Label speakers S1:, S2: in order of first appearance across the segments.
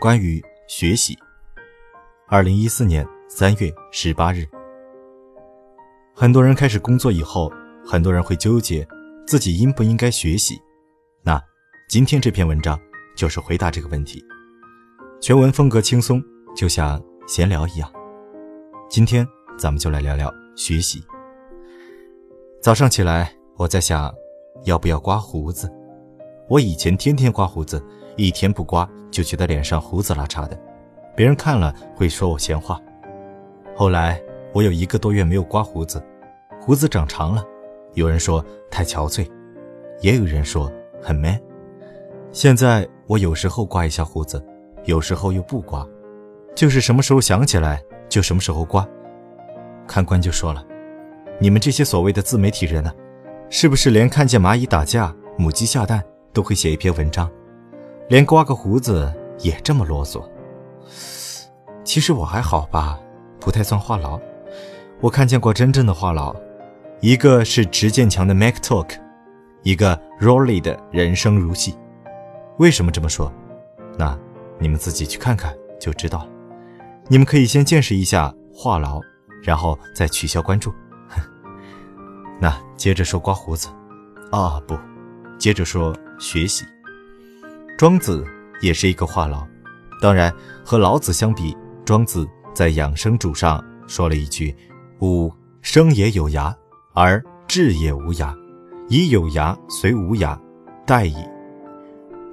S1: 关于学习。二零一四年三月十八日，很多人开始工作以后，很多人会纠结自己应不应该学习。那今天这篇文章就是回答这个问题。全文风格轻松，就像闲聊一样。今天咱们就来聊聊学习。早上起来，我在想，要不要刮胡子？我以前天天刮胡子，一天不刮就觉得脸上胡子拉碴的，别人看了会说我闲话。后来我有一个多月没有刮胡子，胡子长长了，有人说太憔悴，也有人说很 man。现在我有时候刮一下胡子，有时候又不刮，就是什么时候想起来就什么时候刮。看官就说了：“你们这些所谓的自媒体人呢，是不是连看见蚂蚁打架、母鸡下蛋？”都会写一篇文章，连刮个胡子也这么啰嗦。其实我还好吧，不太算话痨。我看见过真正的话痨，一个是直剑强的 Mac Talk，一个 Rolly 的人生如戏。为什么这么说？那你们自己去看看就知道了。你们可以先见识一下话痨，然后再取消关注。那接着说刮胡子，啊不，接着说。学习，庄子也是一个话痨，当然和老子相比，庄子在养生主上说了一句：“吾生也有涯，而志也无涯，以有涯随无涯，殆矣。”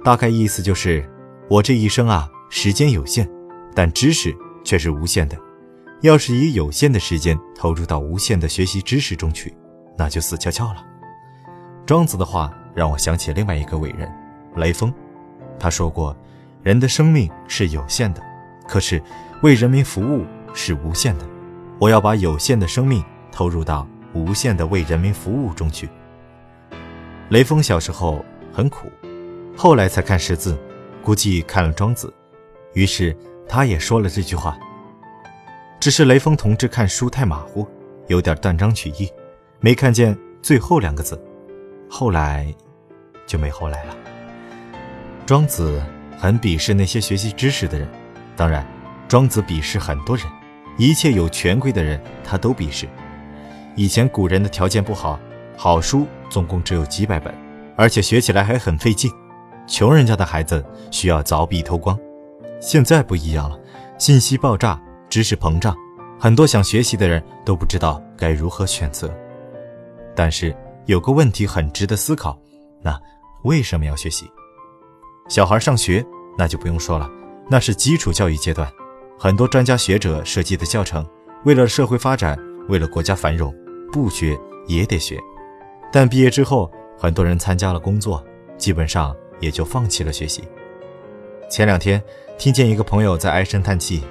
S1: 大概意思就是，我这一生啊，时间有限，但知识却是无限的。要是以有限的时间投入到无限的学习知识中去，那就死翘翘了。庄子的话。让我想起另外一个伟人，雷锋。他说过：“人的生命是有限的，可是为人民服务是无限的。我要把有限的生命投入到无限的为人民服务中去。”雷锋小时候很苦，后来才看识字，估计看了庄子，于是他也说了这句话。只是雷锋同志看书太马虎，有点断章取义，没看见最后两个字。后来。就没后来了。庄子很鄙视那些学习知识的人，当然，庄子鄙视很多人，一切有权贵的人他都鄙视。以前古人的条件不好，好书总共只有几百本，而且学起来还很费劲，穷人家的孩子需要凿壁偷光。现在不一样了，信息爆炸，知识膨胀，很多想学习的人都不知道该如何选择。但是有个问题很值得思考，那。为什么要学习？小孩上学那就不用说了，那是基础教育阶段，很多专家学者设计的教程，为了社会发展，为了国家繁荣，不学也得学。但毕业之后，很多人参加了工作，基本上也就放弃了学习。前两天听见一个朋友在唉声叹气：“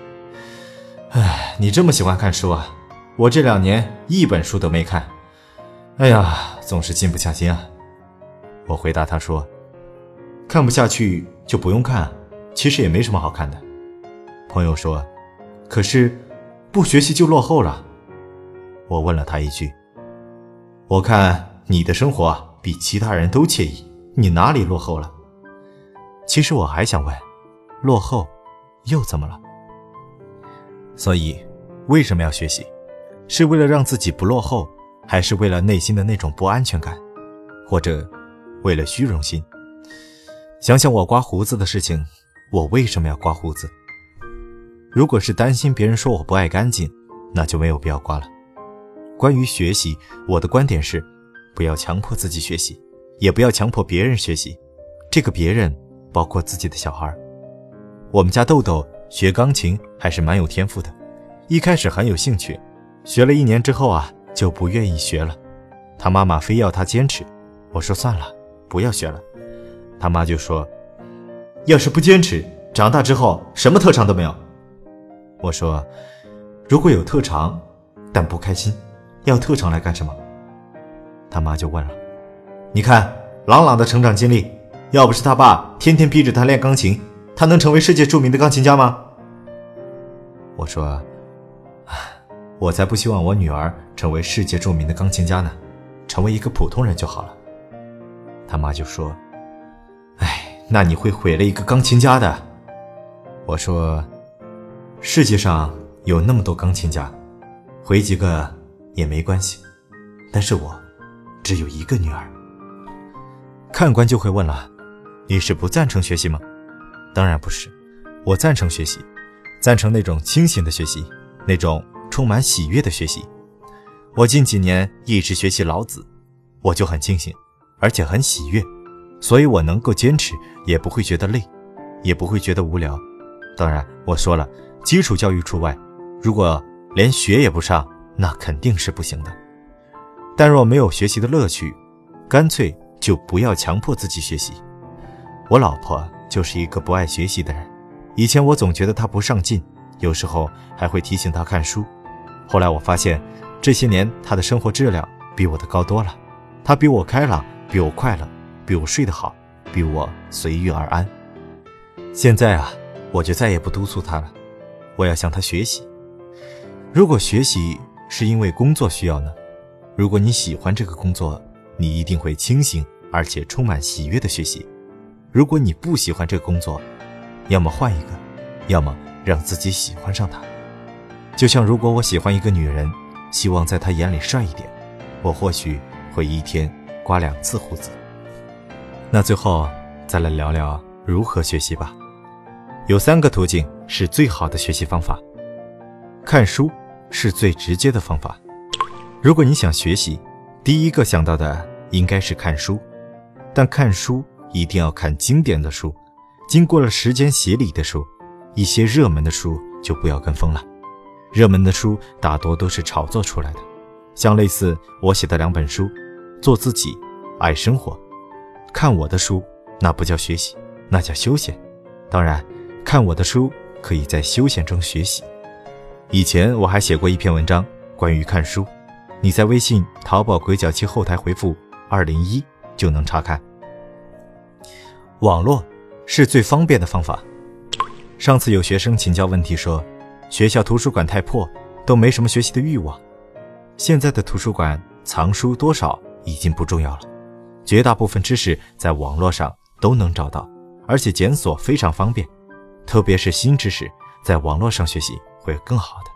S1: 哎，你这么喜欢看书啊？我这两年一本书都没看，哎呀，总是静不下心啊。”我回答他说：“看不下去就不用看，其实也没什么好看的。”朋友说：“可是不学习就落后了。”我问了他一句：“我看你的生活比其他人都惬意，你哪里落后了？”其实我还想问：落后又怎么了？所以为什么要学习？是为了让自己不落后，还是为了内心的那种不安全感，或者？为了虚荣心，想想我刮胡子的事情，我为什么要刮胡子？如果是担心别人说我不爱干净，那就没有必要刮了。关于学习，我的观点是，不要强迫自己学习，也不要强迫别人学习。这个别人包括自己的小孩。我们家豆豆学钢琴还是蛮有天赋的，一开始很有兴趣，学了一年之后啊就不愿意学了，他妈妈非要他坚持，我说算了。不要学了，他妈就说：“要是不坚持，长大之后什么特长都没有。”我说：“如果有特长，但不开心，要特长来干什么？”他妈就问了：“你看朗朗的成长经历，要不是他爸天天逼着他练钢琴，他能成为世界著名的钢琴家吗？”我说：“我才不希望我女儿成为世界著名的钢琴家呢，成为一个普通人就好了。”他妈就说：“，那你会毁了一个钢琴家的。”我说：“世界上有那么多钢琴家，毁几个也没关系。但是我只有一个女儿。”看官就会问了：“你是不赞成学习吗？”当然不是，我赞成学习，赞成那种清醒的学习，那种充满喜悦的学习。我近几年一直学习老子，我就很清醒，而且很喜悦，所以我能够坚持，也不会觉得累，也不会觉得无聊。当然，我说了，基础教育除外。如果连学也不上，那肯定是不行的。但若没有学习的乐趣，干脆就不要强迫自己学习。我老婆就是一个不爱学习的人。以前我总觉得她不上进，有时候还会提醒她看书。后来我发现，这些年她的生活质量比我的高多了。她比我开朗，比我快乐，比我睡得好，比我随遇而安。现在啊。我就再也不督促他了，我要向他学习。如果学习是因为工作需要呢？如果你喜欢这个工作，你一定会清醒而且充满喜悦的学习。如果你不喜欢这个工作，要么换一个，要么让自己喜欢上它。就像如果我喜欢一个女人，希望在她眼里帅一点，我或许会一天刮两次胡子。那最后再来聊聊如何学习吧。有三个途径是最好的学习方法，看书是最直接的方法。如果你想学习，第一个想到的应该是看书，但看书一定要看经典的书，经过了时间洗礼的书。一些热门的书就不要跟风了，热门的书大多都是炒作出来的。像类似我写的两本书，《做自己》《爱生活》，看我的书那不叫学习，那叫休闲。当然。看我的书，可以在休闲中学习。以前我还写过一篇文章关于看书，你在微信、淘宝鬼脚七后台回复“二零一”就能查看。网络是最方便的方法。上次有学生请教问题说，学校图书馆太破，都没什么学习的欲望。现在的图书馆藏书多少已经不重要了，绝大部分知识在网络上都能找到，而且检索非常方便。特别是新知识，在网络上学习会更好的。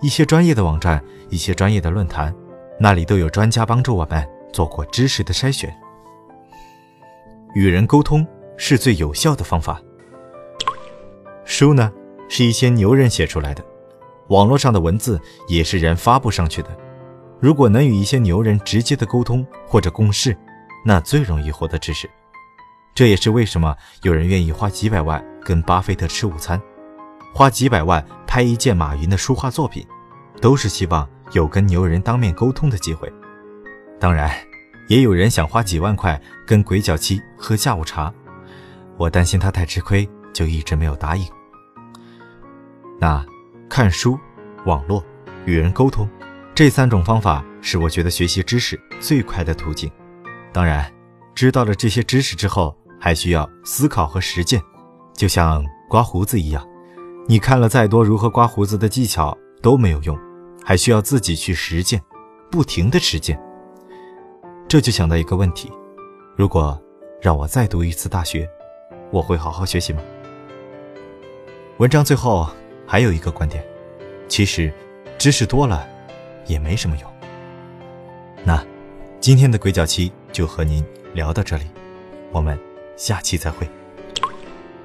S1: 一些专业的网站，一些专业的论坛，那里都有专家帮助我们做过知识的筛选。与人沟通是最有效的方法。书呢，是一些牛人写出来的，网络上的文字也是人发布上去的。如果能与一些牛人直接的沟通或者共事，那最容易获得知识。这也是为什么有人愿意花几百万跟巴菲特吃午餐，花几百万拍一件马云的书画作品，都是希望有跟牛人当面沟通的机会。当然，也有人想花几万块跟鬼脚七喝下午茶，我担心他太吃亏，就一直没有答应。那看书、网络、与人沟通这三种方法是我觉得学习知识最快的途径。当然，知道了这些知识之后。还需要思考和实践，就像刮胡子一样，你看了再多如何刮胡子的技巧都没有用，还需要自己去实践，不停的实践。这就想到一个问题：如果让我再读一次大学，我会好好学习吗？文章最后还有一个观点，其实知识多了也没什么用。那今天的鬼脚七就和您聊到这里，我们。下期再会。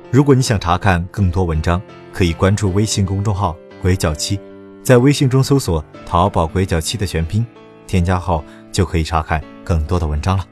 S1: 如果你想查看更多文章，可以关注微信公众号“鬼脚七”，在微信中搜索“淘宝鬼脚七”的全拼，添加后就可以查看更多的文章了。